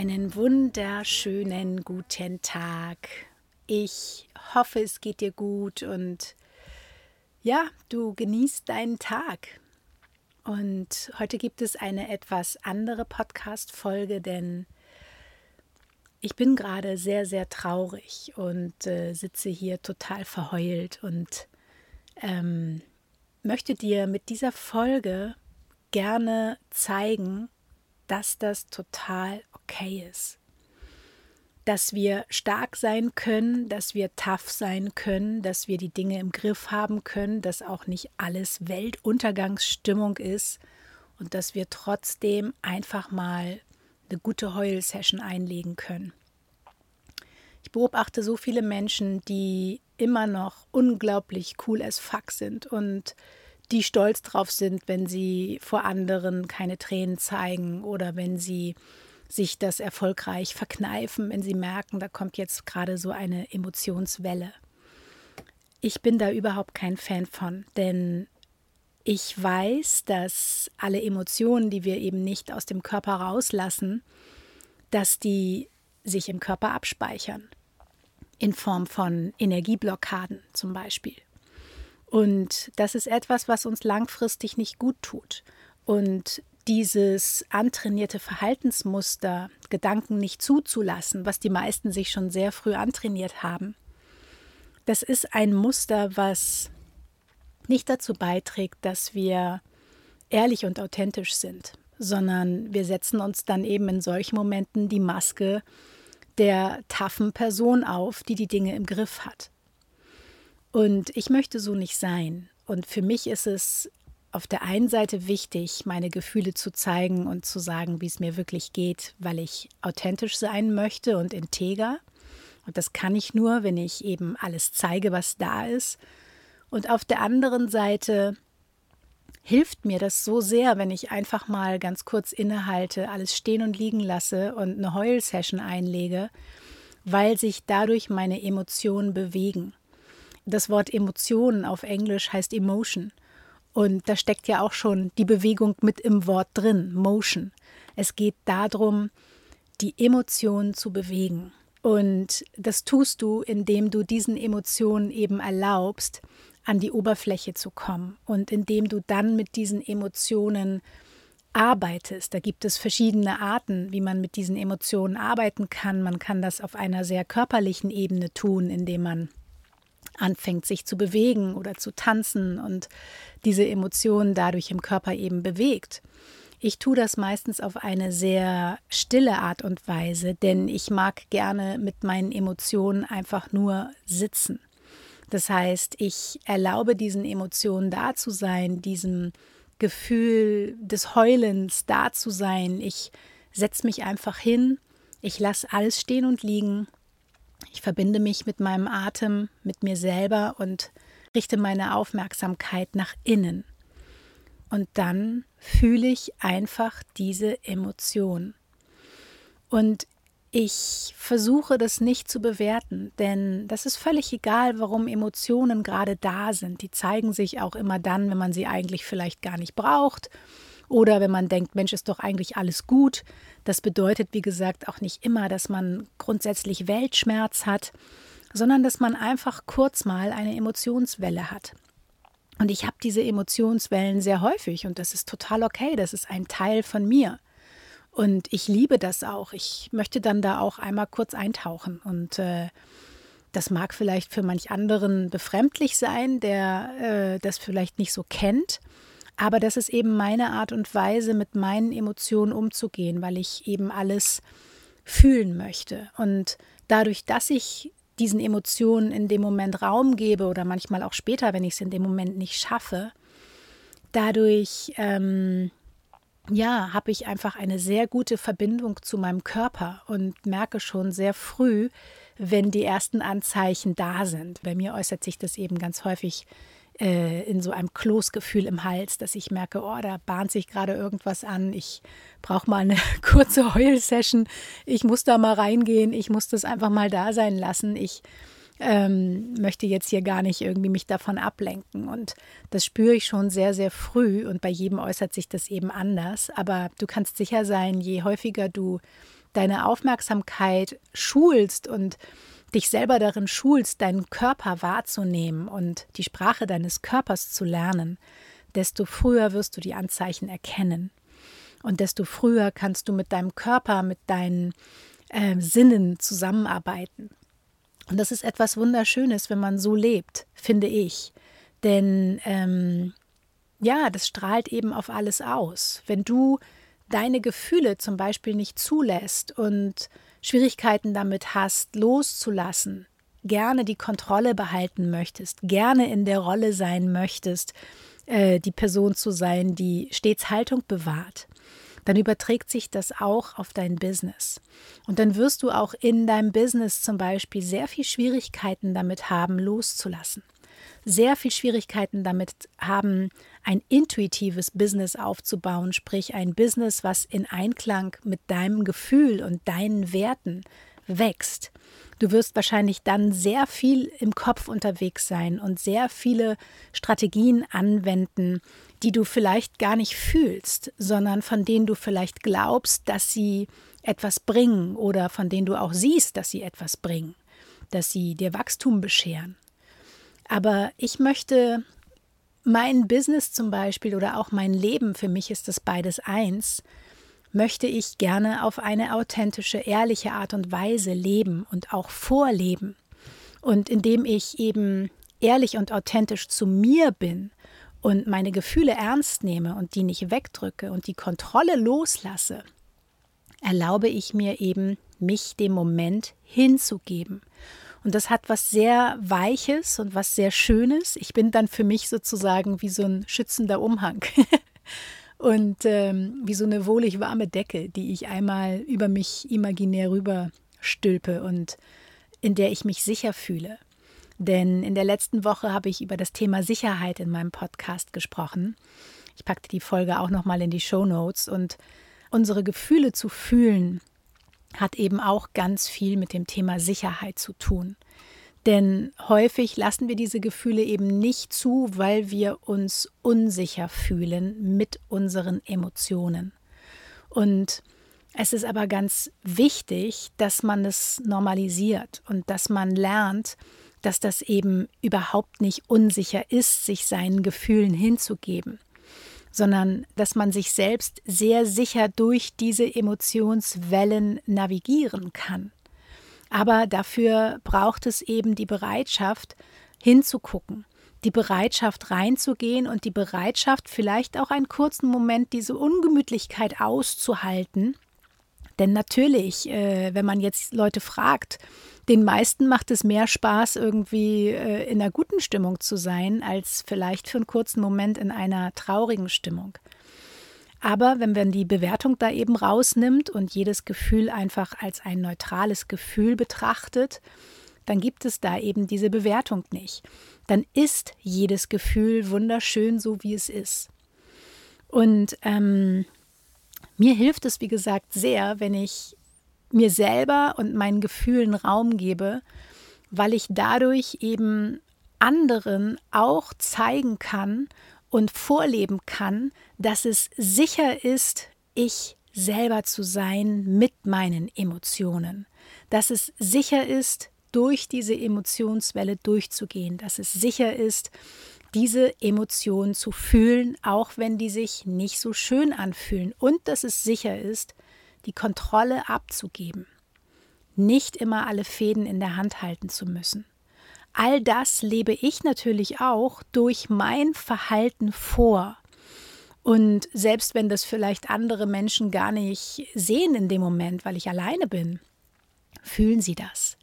Einen wunderschönen guten Tag. Ich hoffe, es geht dir gut und ja, du genießt deinen Tag. Und heute gibt es eine etwas andere Podcast-Folge, denn ich bin gerade sehr, sehr traurig und äh, sitze hier total verheult und ähm, möchte dir mit dieser Folge gerne zeigen, dass das total okay ist. Dass wir stark sein können, dass wir tough sein können, dass wir die Dinge im Griff haben können, dass auch nicht alles Weltuntergangsstimmung ist und dass wir trotzdem einfach mal eine gute Heul-Session einlegen können. Ich beobachte so viele Menschen, die immer noch unglaublich cool as fuck sind und die stolz drauf sind, wenn sie vor anderen keine Tränen zeigen oder wenn sie sich das erfolgreich verkneifen, wenn sie merken, da kommt jetzt gerade so eine Emotionswelle. Ich bin da überhaupt kein Fan von, denn ich weiß, dass alle Emotionen, die wir eben nicht aus dem Körper rauslassen, dass die sich im Körper abspeichern. In Form von Energieblockaden zum Beispiel. Und das ist etwas, was uns langfristig nicht gut tut. Und dieses antrainierte Verhaltensmuster, Gedanken nicht zuzulassen, was die meisten sich schon sehr früh antrainiert haben, das ist ein Muster, was nicht dazu beiträgt, dass wir ehrlich und authentisch sind, sondern wir setzen uns dann eben in solchen Momenten die Maske der taffen Person auf, die die Dinge im Griff hat. Und ich möchte so nicht sein. Und für mich ist es auf der einen Seite wichtig, meine Gefühle zu zeigen und zu sagen, wie es mir wirklich geht, weil ich authentisch sein möchte und integer. Und das kann ich nur, wenn ich eben alles zeige, was da ist. Und auf der anderen Seite hilft mir das so sehr, wenn ich einfach mal ganz kurz innehalte, alles stehen und liegen lasse und eine Heul-Session einlege, weil sich dadurch meine Emotionen bewegen. Das Wort Emotionen auf Englisch heißt Emotion. Und da steckt ja auch schon die Bewegung mit im Wort drin, Motion. Es geht darum, die Emotionen zu bewegen. Und das tust du, indem du diesen Emotionen eben erlaubst, an die Oberfläche zu kommen und indem du dann mit diesen Emotionen arbeitest. Da gibt es verschiedene Arten, wie man mit diesen Emotionen arbeiten kann. Man kann das auf einer sehr körperlichen Ebene tun, indem man anfängt, sich zu bewegen oder zu tanzen und diese Emotionen dadurch im Körper eben bewegt. Ich tue das meistens auf eine sehr stille Art und Weise, denn ich mag gerne mit meinen Emotionen einfach nur sitzen. Das heißt, ich erlaube diesen Emotionen da zu sein, diesem Gefühl des Heulens da zu sein. Ich setze mich einfach hin, ich lasse alles stehen und liegen ich verbinde mich mit meinem Atem, mit mir selber und richte meine Aufmerksamkeit nach innen. Und dann fühle ich einfach diese Emotion. Und ich versuche das nicht zu bewerten, denn das ist völlig egal, warum Emotionen gerade da sind. Die zeigen sich auch immer dann, wenn man sie eigentlich vielleicht gar nicht braucht oder wenn man denkt, Mensch, ist doch eigentlich alles gut. Das bedeutet, wie gesagt, auch nicht immer, dass man grundsätzlich Weltschmerz hat, sondern dass man einfach kurz mal eine Emotionswelle hat. Und ich habe diese Emotionswellen sehr häufig und das ist total okay, das ist ein Teil von mir. Und ich liebe das auch. Ich möchte dann da auch einmal kurz eintauchen. Und äh, das mag vielleicht für manch anderen befremdlich sein, der äh, das vielleicht nicht so kennt. Aber das ist eben meine Art und Weise, mit meinen Emotionen umzugehen, weil ich eben alles fühlen möchte. Und dadurch, dass ich diesen Emotionen in dem Moment Raum gebe oder manchmal auch später, wenn ich es in dem Moment nicht schaffe, dadurch ähm, ja, habe ich einfach eine sehr gute Verbindung zu meinem Körper und merke schon sehr früh, wenn die ersten Anzeichen da sind. Bei mir äußert sich das eben ganz häufig äh, in so einem Kloßgefühl im Hals, dass ich merke, oh, da bahnt sich gerade irgendwas an. Ich brauche mal eine kurze Heulsession. Ich muss da mal reingehen. Ich muss das einfach mal da sein lassen. Ich ähm, möchte jetzt hier gar nicht irgendwie mich davon ablenken. Und das spüre ich schon sehr, sehr früh. Und bei jedem äußert sich das eben anders. Aber du kannst sicher sein, je häufiger du deine Aufmerksamkeit schulst und dich selber darin schulst, deinen Körper wahrzunehmen und die Sprache deines Körpers zu lernen, desto früher wirst du die Anzeichen erkennen. Und desto früher kannst du mit deinem Körper, mit deinen äh, Sinnen zusammenarbeiten. Und das ist etwas Wunderschönes, wenn man so lebt, finde ich. Denn ähm, ja, das strahlt eben auf alles aus. Wenn du deine Gefühle zum Beispiel nicht zulässt und Schwierigkeiten damit hast, loszulassen, gerne die Kontrolle behalten möchtest, gerne in der Rolle sein möchtest, äh, die Person zu sein, die stets Haltung bewahrt, dann überträgt sich das auch auf dein Business. Und dann wirst du auch in deinem Business zum Beispiel sehr viel Schwierigkeiten damit haben, loszulassen. Sehr viel Schwierigkeiten damit haben, ein intuitives Business aufzubauen, sprich ein Business, was in Einklang mit deinem Gefühl und deinen Werten wächst. Du wirst wahrscheinlich dann sehr viel im Kopf unterwegs sein und sehr viele Strategien anwenden, die du vielleicht gar nicht fühlst, sondern von denen du vielleicht glaubst, dass sie etwas bringen oder von denen du auch siehst, dass sie etwas bringen, dass sie dir Wachstum bescheren. Aber ich möchte mein Business zum Beispiel oder auch mein Leben, für mich ist das beides eins, möchte ich gerne auf eine authentische, ehrliche Art und Weise leben und auch vorleben. Und indem ich eben ehrlich und authentisch zu mir bin und meine Gefühle ernst nehme und die nicht wegdrücke und die Kontrolle loslasse, erlaube ich mir eben, mich dem Moment hinzugeben. Und das hat was sehr Weiches und was sehr Schönes. Ich bin dann für mich sozusagen wie so ein schützender Umhang. und ähm, wie so eine wohlig warme Decke, die ich einmal über mich imaginär rüberstülpe und in der ich mich sicher fühle. Denn in der letzten Woche habe ich über das Thema Sicherheit in meinem Podcast gesprochen. Ich packte die Folge auch nochmal in die Show Notes und unsere Gefühle zu fühlen hat eben auch ganz viel mit dem Thema Sicherheit zu tun. Denn häufig lassen wir diese Gefühle eben nicht zu, weil wir uns unsicher fühlen mit unseren Emotionen. Und es ist aber ganz wichtig, dass man es normalisiert und dass man lernt, dass das eben überhaupt nicht unsicher ist, sich seinen Gefühlen hinzugeben, sondern dass man sich selbst sehr sicher durch diese Emotionswellen navigieren kann. Aber dafür braucht es eben die Bereitschaft, hinzugucken, die Bereitschaft reinzugehen und die Bereitschaft, vielleicht auch einen kurzen Moment diese Ungemütlichkeit auszuhalten. Denn natürlich, äh, wenn man jetzt Leute fragt, den meisten macht es mehr Spaß, irgendwie äh, in einer guten Stimmung zu sein, als vielleicht für einen kurzen Moment in einer traurigen Stimmung. Aber wenn man die Bewertung da eben rausnimmt und jedes Gefühl einfach als ein neutrales Gefühl betrachtet, dann gibt es da eben diese Bewertung nicht. Dann ist jedes Gefühl wunderschön, so wie es ist. Und ähm, mir hilft es, wie gesagt, sehr, wenn ich mir selber und meinen Gefühlen Raum gebe, weil ich dadurch eben anderen auch zeigen kann und vorleben kann, dass es sicher ist, ich selber zu sein mit meinen Emotionen, dass es sicher ist, durch diese Emotionswelle durchzugehen, dass es sicher ist, diese Emotionen zu fühlen, auch wenn die sich nicht so schön anfühlen und dass es sicher ist, die Kontrolle abzugeben, nicht immer alle Fäden in der Hand halten zu müssen. All das lebe ich natürlich auch durch mein Verhalten vor. Und selbst wenn das vielleicht andere Menschen gar nicht sehen in dem Moment, weil ich alleine bin, fühlen sie das.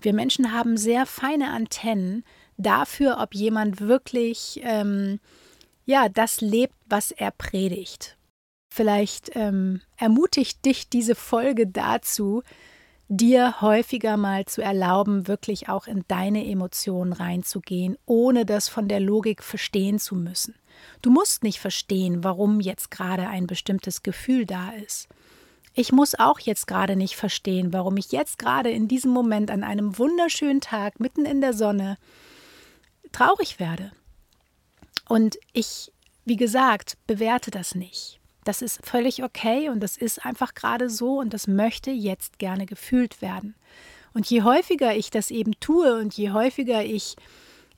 Wir Menschen haben sehr feine Antennen dafür, ob jemand wirklich ähm, ja das lebt, was er predigt. Vielleicht ähm, ermutigt dich diese Folge dazu, dir häufiger mal zu erlauben, wirklich auch in deine Emotionen reinzugehen, ohne das von der Logik verstehen zu müssen. Du musst nicht verstehen, warum jetzt gerade ein bestimmtes Gefühl da ist. Ich muss auch jetzt gerade nicht verstehen, warum ich jetzt gerade in diesem Moment an einem wunderschönen Tag mitten in der Sonne traurig werde. Und ich, wie gesagt, bewerte das nicht. Das ist völlig okay und das ist einfach gerade so und das möchte jetzt gerne gefühlt werden. Und je häufiger ich das eben tue und je häufiger ich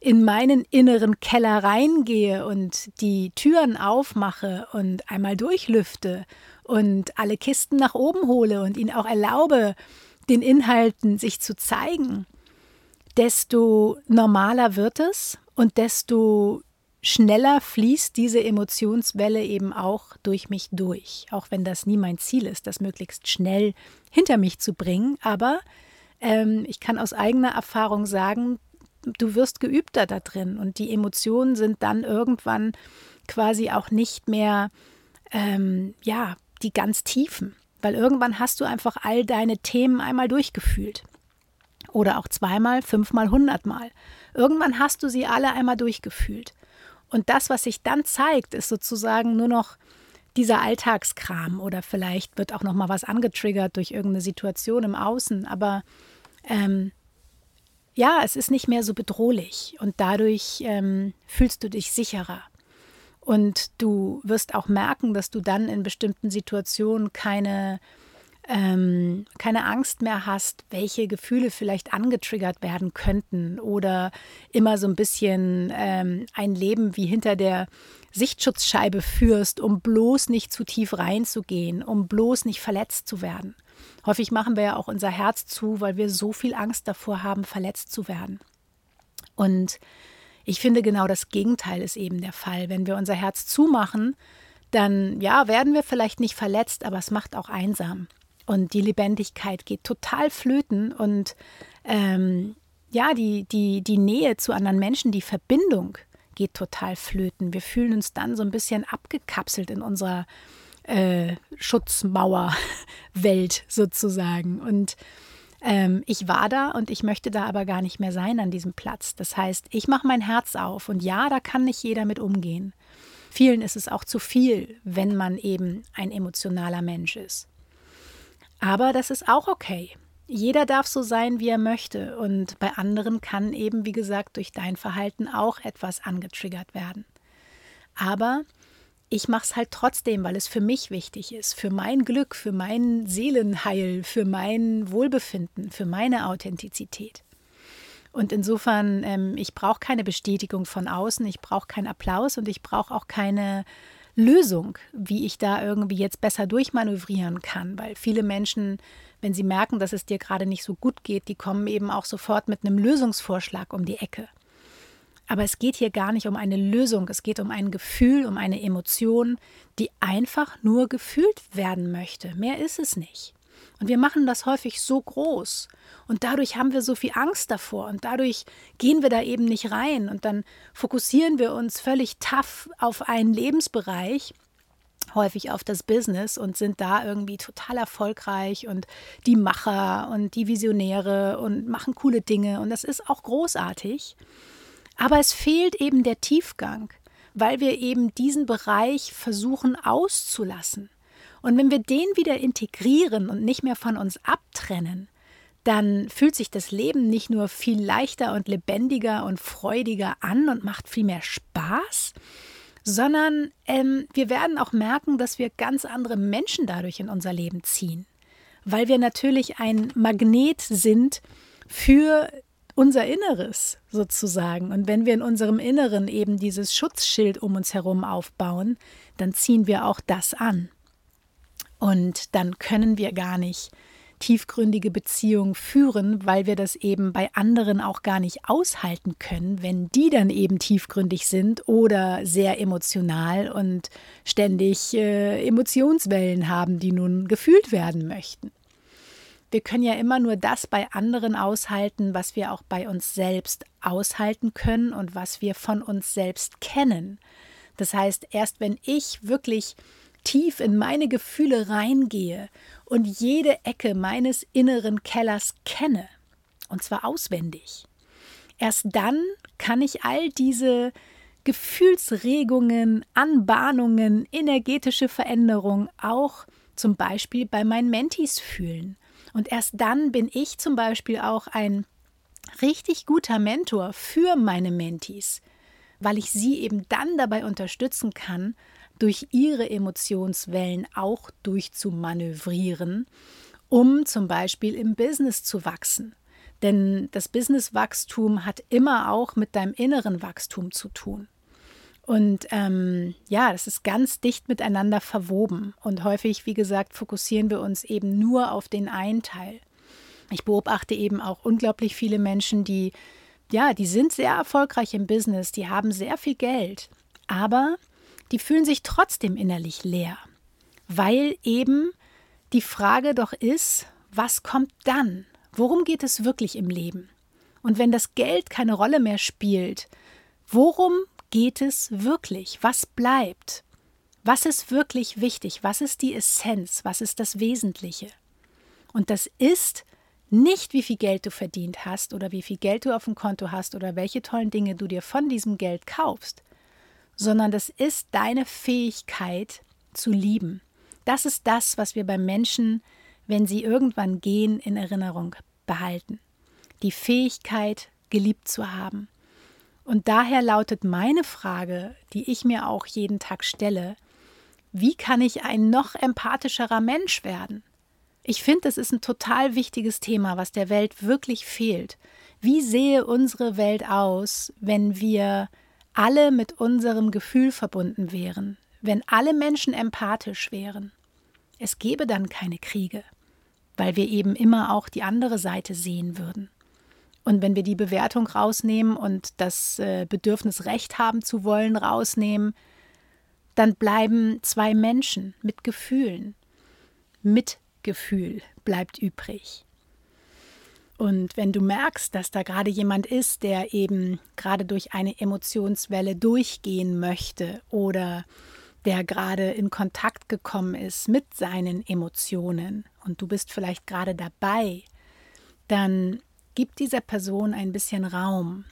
in meinen inneren Keller reingehe und die Türen aufmache und einmal durchlüfte und alle Kisten nach oben hole und ihnen auch erlaube, den Inhalten sich zu zeigen, desto normaler wird es und desto schneller fließt diese Emotionswelle eben auch durch mich durch. Auch wenn das nie mein Ziel ist, das möglichst schnell hinter mich zu bringen. Aber ähm, ich kann aus eigener Erfahrung sagen, du wirst geübter da drin und die Emotionen sind dann irgendwann quasi auch nicht mehr, ähm, ja, die ganz tiefen. Weil irgendwann hast du einfach all deine Themen einmal durchgefühlt. Oder auch zweimal, fünfmal, hundertmal. Irgendwann hast du sie alle einmal durchgefühlt. Und das, was sich dann zeigt, ist sozusagen nur noch dieser Alltagskram oder vielleicht wird auch noch mal was angetriggert durch irgendeine Situation im Außen. Aber ähm, ja, es ist nicht mehr so bedrohlich und dadurch ähm, fühlst du dich sicherer. Und du wirst auch merken, dass du dann in bestimmten Situationen keine ähm, keine Angst mehr hast, welche Gefühle vielleicht angetriggert werden könnten oder immer so ein bisschen ähm, ein Leben wie hinter der Sichtschutzscheibe führst, um bloß nicht zu tief reinzugehen, um bloß nicht verletzt zu werden. Häufig machen wir ja auch unser Herz zu, weil wir so viel Angst davor haben, verletzt zu werden. Und ich finde genau das Gegenteil ist eben der Fall. Wenn wir unser Herz zumachen, dann ja, werden wir vielleicht nicht verletzt, aber es macht auch einsam und die Lebendigkeit geht total flöten und ähm, ja, die, die, die Nähe zu anderen Menschen, die Verbindung geht total flöten. Wir fühlen uns dann so ein bisschen abgekapselt in unserer äh, Schutzmauerwelt sozusagen. Und ähm, ich war da und ich möchte da aber gar nicht mehr sein an diesem Platz. Das heißt, ich mache mein Herz auf und ja, da kann nicht jeder mit umgehen. Vielen ist es auch zu viel, wenn man eben ein emotionaler Mensch ist. Aber das ist auch okay. Jeder darf so sein, wie er möchte. Und bei anderen kann eben, wie gesagt, durch dein Verhalten auch etwas angetriggert werden. Aber ich mache es halt trotzdem, weil es für mich wichtig ist, für mein Glück, für mein Seelenheil, für mein Wohlbefinden, für meine Authentizität. Und insofern, ähm, ich brauche keine Bestätigung von außen, ich brauche keinen Applaus und ich brauche auch keine Lösung, wie ich da irgendwie jetzt besser durchmanövrieren kann, weil viele Menschen, wenn sie merken, dass es dir gerade nicht so gut geht, die kommen eben auch sofort mit einem Lösungsvorschlag um die Ecke. Aber es geht hier gar nicht um eine Lösung, es geht um ein Gefühl, um eine Emotion, die einfach nur gefühlt werden möchte. Mehr ist es nicht. Und wir machen das häufig so groß. Und dadurch haben wir so viel Angst davor. Und dadurch gehen wir da eben nicht rein. Und dann fokussieren wir uns völlig tough auf einen Lebensbereich, häufig auf das Business und sind da irgendwie total erfolgreich und die Macher und die Visionäre und machen coole Dinge. Und das ist auch großartig. Aber es fehlt eben der Tiefgang, weil wir eben diesen Bereich versuchen auszulassen. Und wenn wir den wieder integrieren und nicht mehr von uns abtrennen, dann fühlt sich das Leben nicht nur viel leichter und lebendiger und freudiger an und macht viel mehr Spaß, sondern ähm, wir werden auch merken, dass wir ganz andere Menschen dadurch in unser Leben ziehen, weil wir natürlich ein Magnet sind für unser Inneres sozusagen. Und wenn wir in unserem Inneren eben dieses Schutzschild um uns herum aufbauen, dann ziehen wir auch das an. Und dann können wir gar nicht tiefgründige Beziehungen führen, weil wir das eben bei anderen auch gar nicht aushalten können, wenn die dann eben tiefgründig sind oder sehr emotional und ständig äh, Emotionswellen haben, die nun gefühlt werden möchten. Wir können ja immer nur das bei anderen aushalten, was wir auch bei uns selbst aushalten können und was wir von uns selbst kennen. Das heißt, erst wenn ich wirklich tief in meine Gefühle reingehe und jede Ecke meines inneren Kellers kenne, und zwar auswendig, erst dann kann ich all diese Gefühlsregungen, Anbahnungen, energetische Veränderungen auch zum Beispiel bei meinen Mentis fühlen. Und erst dann bin ich zum Beispiel auch ein richtig guter Mentor für meine Mentis, weil ich sie eben dann dabei unterstützen kann, durch ihre Emotionswellen auch durchzumanövrieren, um zum Beispiel im Business zu wachsen. Denn das Businesswachstum hat immer auch mit deinem inneren Wachstum zu tun. Und ähm, ja, das ist ganz dicht miteinander verwoben. Und häufig, wie gesagt, fokussieren wir uns eben nur auf den einen Teil. Ich beobachte eben auch unglaublich viele Menschen, die, ja, die sind sehr erfolgreich im Business, die haben sehr viel Geld, aber die fühlen sich trotzdem innerlich leer, weil eben die Frage doch ist, was kommt dann? Worum geht es wirklich im Leben? Und wenn das Geld keine Rolle mehr spielt, worum geht es wirklich? Was bleibt? Was ist wirklich wichtig? Was ist die Essenz? Was ist das Wesentliche? Und das ist nicht, wie viel Geld du verdient hast oder wie viel Geld du auf dem Konto hast oder welche tollen Dinge du dir von diesem Geld kaufst, sondern das ist deine Fähigkeit zu lieben. Das ist das, was wir beim Menschen, wenn sie irgendwann gehen, in Erinnerung behalten. Die Fähigkeit, geliebt zu haben. Und daher lautet meine Frage, die ich mir auch jeden Tag stelle, wie kann ich ein noch empathischerer Mensch werden? Ich finde, das ist ein total wichtiges Thema, was der Welt wirklich fehlt. Wie sehe unsere Welt aus, wenn wir alle mit unserem Gefühl verbunden wären, wenn alle Menschen empathisch wären. Es gäbe dann keine Kriege, weil wir eben immer auch die andere Seite sehen würden. Und wenn wir die Bewertung rausnehmen und das äh, Bedürfnis, Recht haben zu wollen, rausnehmen, dann bleiben zwei Menschen mit Gefühlen. Mitgefühl bleibt übrig. Und wenn du merkst, dass da gerade jemand ist, der eben gerade durch eine Emotionswelle durchgehen möchte oder der gerade in Kontakt gekommen ist mit seinen Emotionen und du bist vielleicht gerade dabei, dann gib dieser Person ein bisschen Raum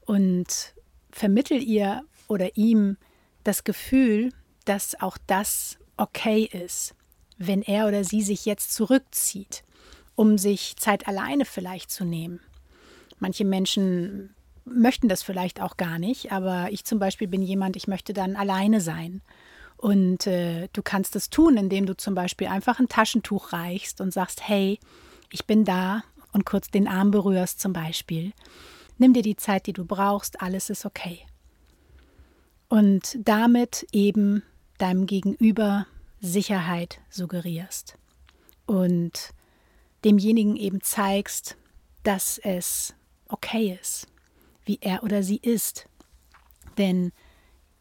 und vermittel ihr oder ihm das Gefühl, dass auch das okay ist, wenn er oder sie sich jetzt zurückzieht um sich Zeit alleine vielleicht zu nehmen. Manche Menschen möchten das vielleicht auch gar nicht, aber ich zum Beispiel bin jemand, ich möchte dann alleine sein. Und äh, du kannst es tun, indem du zum Beispiel einfach ein Taschentuch reichst und sagst, hey, ich bin da und kurz den Arm berührst zum Beispiel. Nimm dir die Zeit, die du brauchst, alles ist okay. Und damit eben deinem Gegenüber Sicherheit suggerierst. Und demjenigen eben zeigst, dass es okay ist, wie er oder sie ist. Denn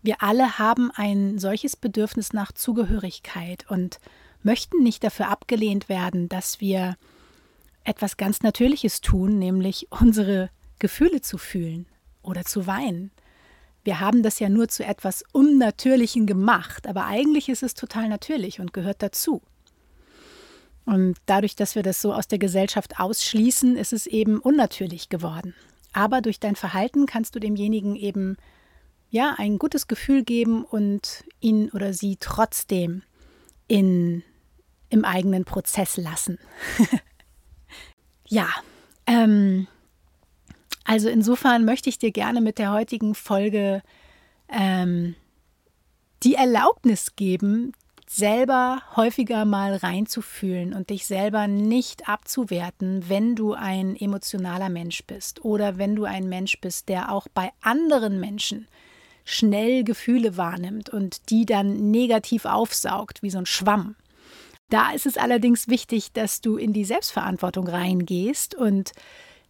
wir alle haben ein solches Bedürfnis nach Zugehörigkeit und möchten nicht dafür abgelehnt werden, dass wir etwas ganz Natürliches tun, nämlich unsere Gefühle zu fühlen oder zu weinen. Wir haben das ja nur zu etwas Unnatürlichen gemacht, aber eigentlich ist es total natürlich und gehört dazu. Und dadurch, dass wir das so aus der Gesellschaft ausschließen, ist es eben unnatürlich geworden. Aber durch dein Verhalten kannst du demjenigen eben ja ein gutes Gefühl geben und ihn oder sie trotzdem in, im eigenen Prozess lassen. ja, ähm, also insofern möchte ich dir gerne mit der heutigen Folge ähm, die Erlaubnis geben, selber häufiger mal reinzufühlen und dich selber nicht abzuwerten, wenn du ein emotionaler Mensch bist oder wenn du ein Mensch bist, der auch bei anderen Menschen schnell Gefühle wahrnimmt und die dann negativ aufsaugt, wie so ein Schwamm. Da ist es allerdings wichtig, dass du in die Selbstverantwortung reingehst und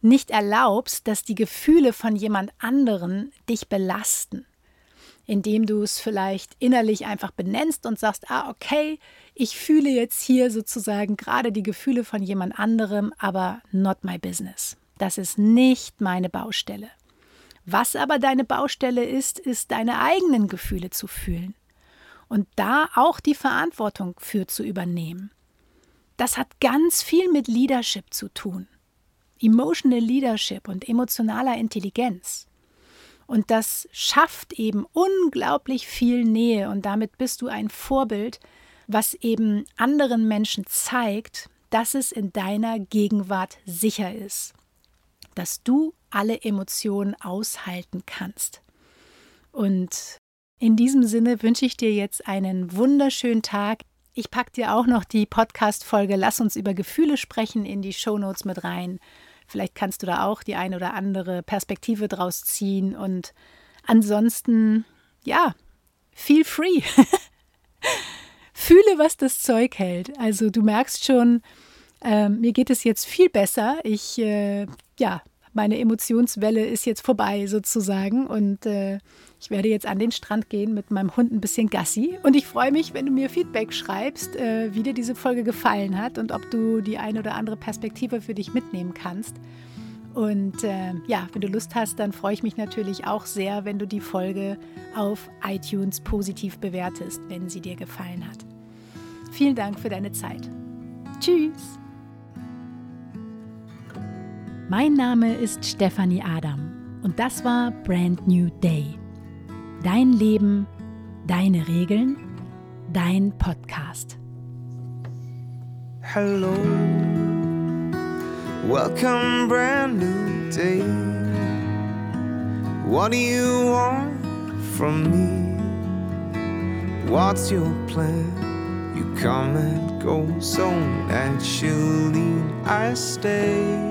nicht erlaubst, dass die Gefühle von jemand anderen dich belasten, indem du es vielleicht innerlich einfach benennst und sagst, ah, okay, ich fühle jetzt hier sozusagen gerade die Gefühle von jemand anderem, aber not my business. Das ist nicht meine Baustelle. Was aber deine Baustelle ist, ist deine eigenen Gefühle zu fühlen und da auch die Verantwortung für zu übernehmen. Das hat ganz viel mit Leadership zu tun. Emotional Leadership und emotionaler Intelligenz. Und das schafft eben unglaublich viel Nähe und damit bist du ein Vorbild, was eben anderen Menschen zeigt, dass es in deiner Gegenwart sicher ist, dass du alle Emotionen aushalten kannst. Und in diesem Sinne wünsche ich dir jetzt einen wunderschönen Tag. Ich packe dir auch noch die Podcast-Folge Lass uns über Gefühle sprechen in die Shownotes mit rein. Vielleicht kannst du da auch die eine oder andere Perspektive draus ziehen. Und ansonsten, ja, feel free. Fühle, was das Zeug hält. Also du merkst schon, äh, mir geht es jetzt viel besser. Ich, äh, ja, meine Emotionswelle ist jetzt vorbei sozusagen und äh, ich werde jetzt an den Strand gehen mit meinem Hund ein bisschen Gassi und ich freue mich, wenn du mir Feedback schreibst, äh, wie dir diese Folge gefallen hat und ob du die eine oder andere Perspektive für dich mitnehmen kannst. Und äh, ja, wenn du Lust hast, dann freue ich mich natürlich auch sehr, wenn du die Folge auf iTunes positiv bewertest, wenn sie dir gefallen hat. Vielen Dank für deine Zeit. Tschüss! Mein Name ist Stefanie Adam und das war Brand New Day. Dein Leben, deine Regeln, dein Podcast. Hello, welcome, brand new day. What do you want from me? What's your plan? You come and go so naturally, I stay.